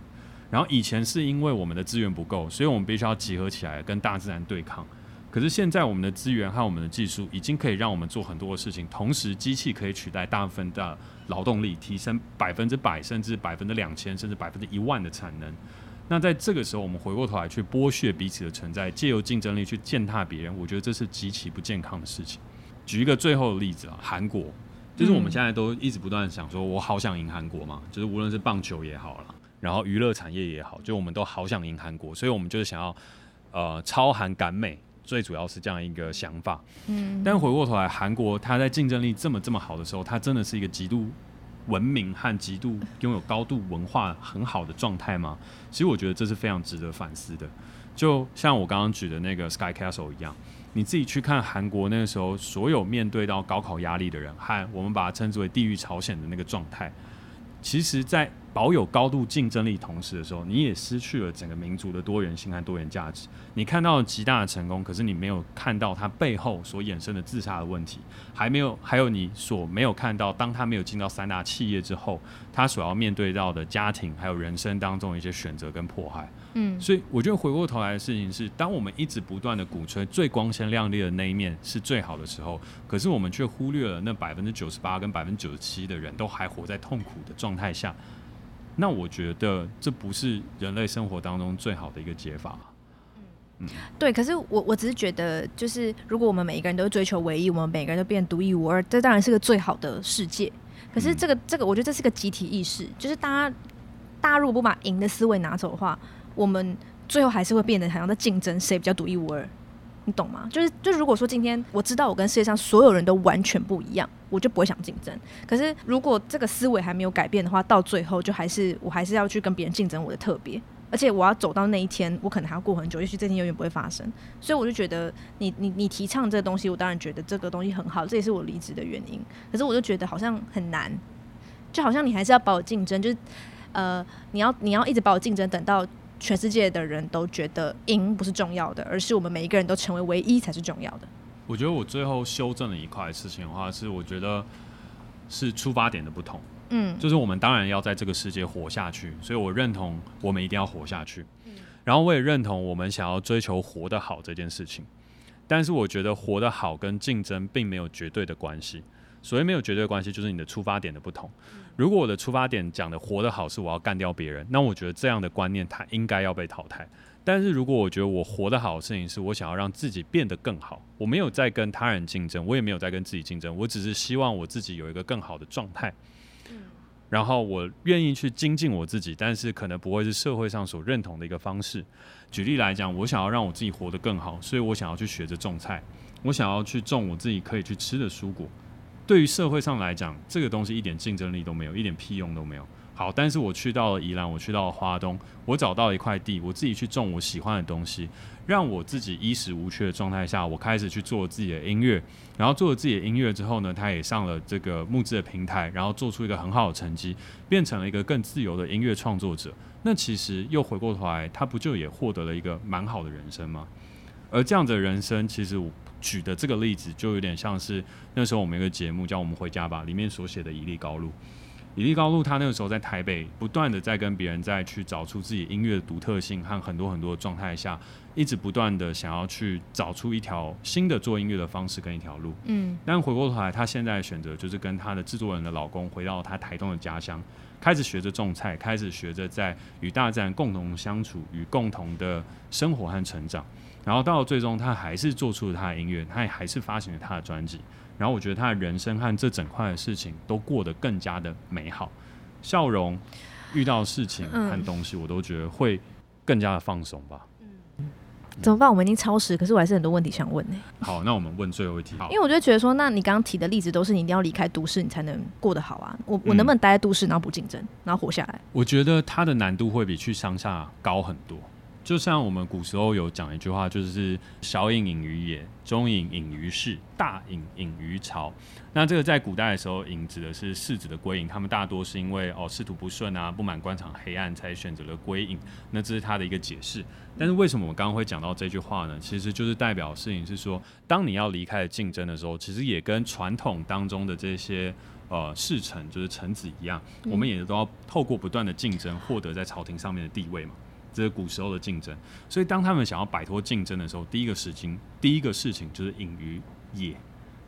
[SPEAKER 2] 然后以前是因为我们的资源不够，所以我们必须要集合起来跟大自然对抗。可是现在我们的资源和我们的技术已经可以让我们做很多的事情，同时机器可以取代大部分的劳动力，提升百分之百，甚至百分之两千，甚至百分之一万的产能。那在这个时候，我们回过头来去剥削彼此的存在，借由竞争力去践踏别人，我觉得这是极其不健康的事情。举一个最后的例子啊，韩国，就是我们现在都一直不断想说，我好想赢韩国嘛，就是无论是棒球也好了，然后娱乐产业也好，就我们都好想赢韩国，所以我们就是想要呃超韩赶美，最主要是这样一个想法。嗯，但回过头来，韩国它在竞争力这么这么好的时候，它真的是一个极度。文明和极度拥有高度文化很好的状态吗？其实我觉得这是非常值得反思的。就像我刚刚举的那个 Sky Castle 一样，你自己去看韩国那个时候，所有面对到高考压力的人，和我们把它称之为地狱朝鲜的那个状态，其实，在保有高度竞争力同时的时候，你也失去了整个民族的多元性和多元价值。你看到了极大的成功，可是你没有看到它背后所衍生的自杀的问题，还没有，还有你所没有看到，当他没有进到三大企业之后，他所要面对到的家庭还有人生当中的一些选择跟迫害。嗯，所以我觉得回过头来的事情是，当我们一直不断的鼓吹最光鲜亮丽的那一面是最好的时候，可是我们却忽略了那百分之九十八跟百分之九十七的人都还活在痛苦的状态下。那我觉得这不是人类生活当中最好的一个解法。
[SPEAKER 1] 嗯，对。可是我我只是觉得，就是如果我们每一个人都追求唯一，我们每个人都变独一无二，这当然是个最好的世界。可是这个这个，我觉得这是个集体意识，就是大家大家如果不把赢的思维拿走的话，我们最后还是会变得好像在竞争谁比较独一无二。你懂吗？就是，就如果说今天我知道我跟世界上所有人都完全不一样，我就不会想竞争。可是如果这个思维还没有改变的话，到最后就还是我还是要去跟别人竞争我的特别，而且我要走到那一天，我可能还要过很久，也许这天永远不会发生。所以我就觉得你，你你提倡这个东西，我当然觉得这个东西很好，这也是我离职的原因。可是我就觉得好像很难，就好像你还是要把我竞争，就是呃，你要你要一直把我竞争，等到。全世界的人都觉得赢不是重要的，而是我们每一个人都成为唯一才是重要的。
[SPEAKER 2] 我觉得我最后修正了一块事情的话，是我觉得是出发点的不同。嗯，就是我们当然要在这个世界活下去，所以我认同我们一定要活下去。嗯，然后我也认同我们想要追求活得好这件事情，但是我觉得活得好跟竞争并没有绝对的关系。所谓没有绝对的关系，就是你的出发点的不同。如果我的出发点讲的活得好是我要干掉别人，那我觉得这样的观念它应该要被淘汰。但是如果我觉得我活得好的事情是我想要让自己变得更好，我没有在跟他人竞争，我也没有在跟自己竞争，我只是希望我自己有一个更好的状态。然后我愿意去精进我自己，但是可能不会是社会上所认同的一个方式。举例来讲，我想要让我自己活得更好，所以我想要去学着种菜，我想要去种我自己可以去吃的蔬果。对于社会上来讲，这个东西一点竞争力都没有，一点屁用都没有。好，但是我去到了宜兰，我去到了花东，我找到一块地，我自己去种我喜欢的东西，让我自己衣食无缺的状态下，我开始去做自己的音乐。然后做了自己的音乐之后呢，他也上了这个募资的平台，然后做出一个很好的成绩，变成了一个更自由的音乐创作者。那其实又回过头来，他不就也获得了一个蛮好的人生吗？而这样的人生，其实我举的这个例子，就有点像是那时候我们有一个节目叫《我们回家吧》里面所写的以利高路。以利高路他那个时候在台北，不断的在跟别人在去找出自己音乐的独特性和很多很多的状态下，一直不断的想要去找出一条新的做音乐的方式跟一条路。嗯，但回过头来，他现在的选择就是跟他的制作人的老公回到他台东的家乡，开始学着种菜，开始学着在与大自然共同相处，与共同的生活和成长。然后到了最终，他还是做出了他的音乐，他也还是发行了他的专辑。然后我觉得他的人生和这整块的事情都过得更加的美好，笑容，遇到事情和东西，我都觉得会更加的放松吧。
[SPEAKER 1] 嗯，怎么办？我们已经超时，可是我还是很多问题想问呢。
[SPEAKER 2] 好，那我们问最后一题。
[SPEAKER 1] 因为我就觉得说，那你刚刚提的例子都是你一定要离开都市，你才能过得好啊。我我能不能待在都市，然后不竞争，然后活下来？
[SPEAKER 2] 我觉得它的难度会比去乡下高很多。就像我们古时候有讲一句话，就是“小隐隐于野，中隐隐于市，大隐隐于朝”。那这个在古代的时候，隐指的是世子的归隐，他们大多是因为哦仕途不顺啊，不满官场黑暗，才选择了归隐。那这是他的一个解释。但是为什么我刚刚会讲到这句话呢？其实就是代表事情是说，当你要离开竞争的时候，其实也跟传统当中的这些呃士臣，就是臣子一样，我们也都要透过不断的竞争，获得在朝廷上面的地位嘛。这是古时候的竞争，所以当他们想要摆脱竞争的时候，第一个事情，第一个事情就是隐于野，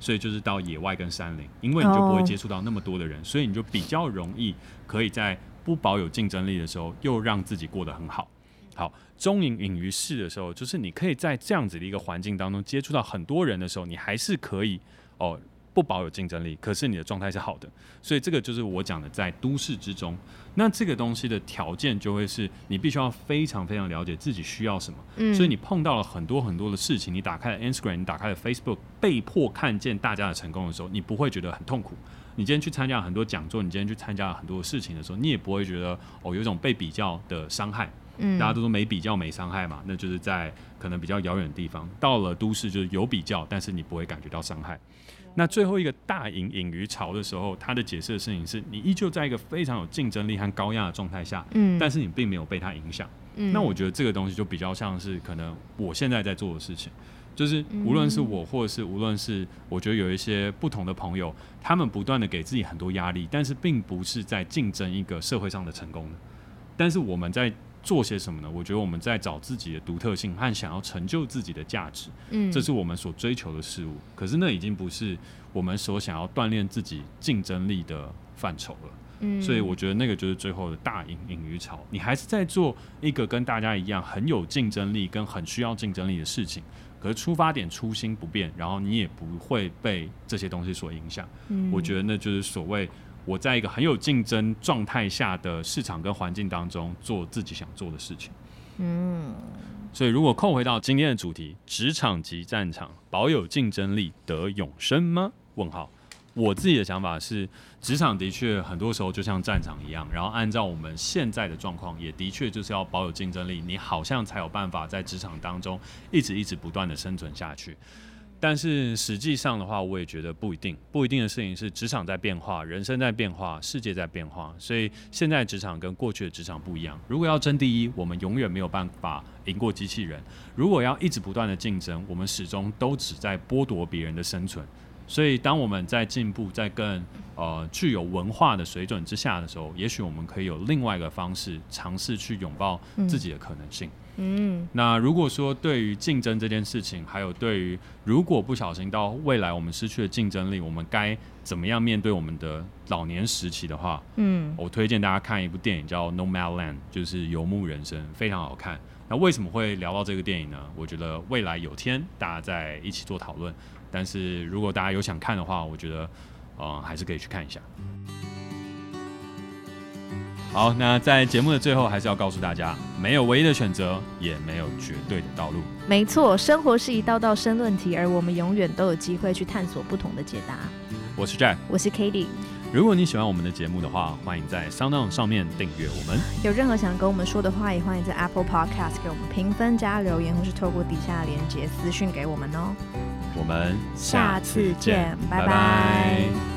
[SPEAKER 2] 所以就是到野外跟山林，因为你就不会接触到那么多的人，所以你就比较容易可以在不保有竞争力的时候，又让自己过得很好。好，中隐隐于市的时候，就是你可以在这样子的一个环境当中接触到很多人的时候，你还是可以哦。不保有竞争力，可是你的状态是好的，所以这个就是我讲的在都市之中，那这个东西的条件就会是你必须要非常非常了解自己需要什么，嗯，所以你碰到了很多很多的事情，你打开了 Instagram，你打开了 Facebook，被迫看见大家的成功的时候，你不会觉得很痛苦。你今天去参加很多讲座，你今天去参加了很多事情的时候，你也不会觉得哦有一种被比较的伤害，嗯，大家都说没比较没伤害嘛，那就是在可能比较遥远的地方，到了都市就是有比较，但是你不会感觉到伤害。那最后一个大隐隐于朝的时候，他的解释的事情是你依旧在一个非常有竞争力和高压的状态下，嗯，但是你并没有被他影响，嗯，那我觉得这个东西就比较像是可能我现在在做的事情，就是无论是我，或者是无论是我觉得有一些不同的朋友，他们不断的给自己很多压力，但是并不是在竞争一个社会上的成功的，但是我们在。做些什么呢？我觉得我们在找自己的独特性和想要成就自己的价值，嗯，这是我们所追求的事物。可是那已经不是我们所想要锻炼自己竞争力的范畴了，嗯，所以我觉得那个就是最后的大隐隐于朝。你还是在做一个跟大家一样很有竞争力、跟很需要竞争力的事情，可是出发点初心不变，然后你也不会被这些东西所影响。嗯，我觉得那就是所谓。我在一个很有竞争状态下的市场跟环境当中做自己想做的事情。嗯，所以如果扣回到今天的主题，职场及战场，保有竞争力得永生吗？问号。我自己的想法是，职场的确很多时候就像战场一样，然后按照我们现在的状况，也的确就是要保有竞争力，你好像才有办法在职场当中一直一直不断的生存下去。但是实际上的话，我也觉得不一定。不一定的事情是，职场在变化，人生在变化，世界在变化。所以现在职场跟过去的职场不一样。如果要争第一，我们永远没有办法赢过机器人。如果要一直不断的竞争，我们始终都只在剥夺别人的生存。所以当我们在进步，在更呃具有文化的水准之下的时候，也许我们可以有另外一个方式，尝试去拥抱自己的可能性。嗯嗯，那如果说对于竞争这件事情，还有对于如果不小心到未来我们失去了竞争力，我们该怎么样面对我们的老年时期的话，嗯，我推荐大家看一部电影叫《Nomadland》，就是《游牧人生》，非常好看。那为什么会聊到这个电影呢？我觉得未来有天大家再一起做讨论。但是如果大家有想看的话，我觉得，呃，还是可以去看一下。好，那在节目的最后，还是要告诉大家，没有唯一的选择，也没有绝对的道路。
[SPEAKER 1] 没错，生活是一道道申论题，而我们永远都有机会去探索不同的解答。
[SPEAKER 2] 我是 Jack，
[SPEAKER 1] 我是 Cady。
[SPEAKER 2] 如果你喜欢我们的节目的话，欢迎在 SoundOn 上面订阅我们。
[SPEAKER 1] 有任何想跟我们说的话，也欢迎在 Apple Podcast 给我们评分加留言，或是透过底下连接私讯给我们哦。
[SPEAKER 2] 我们
[SPEAKER 1] 下次见，拜拜。拜拜。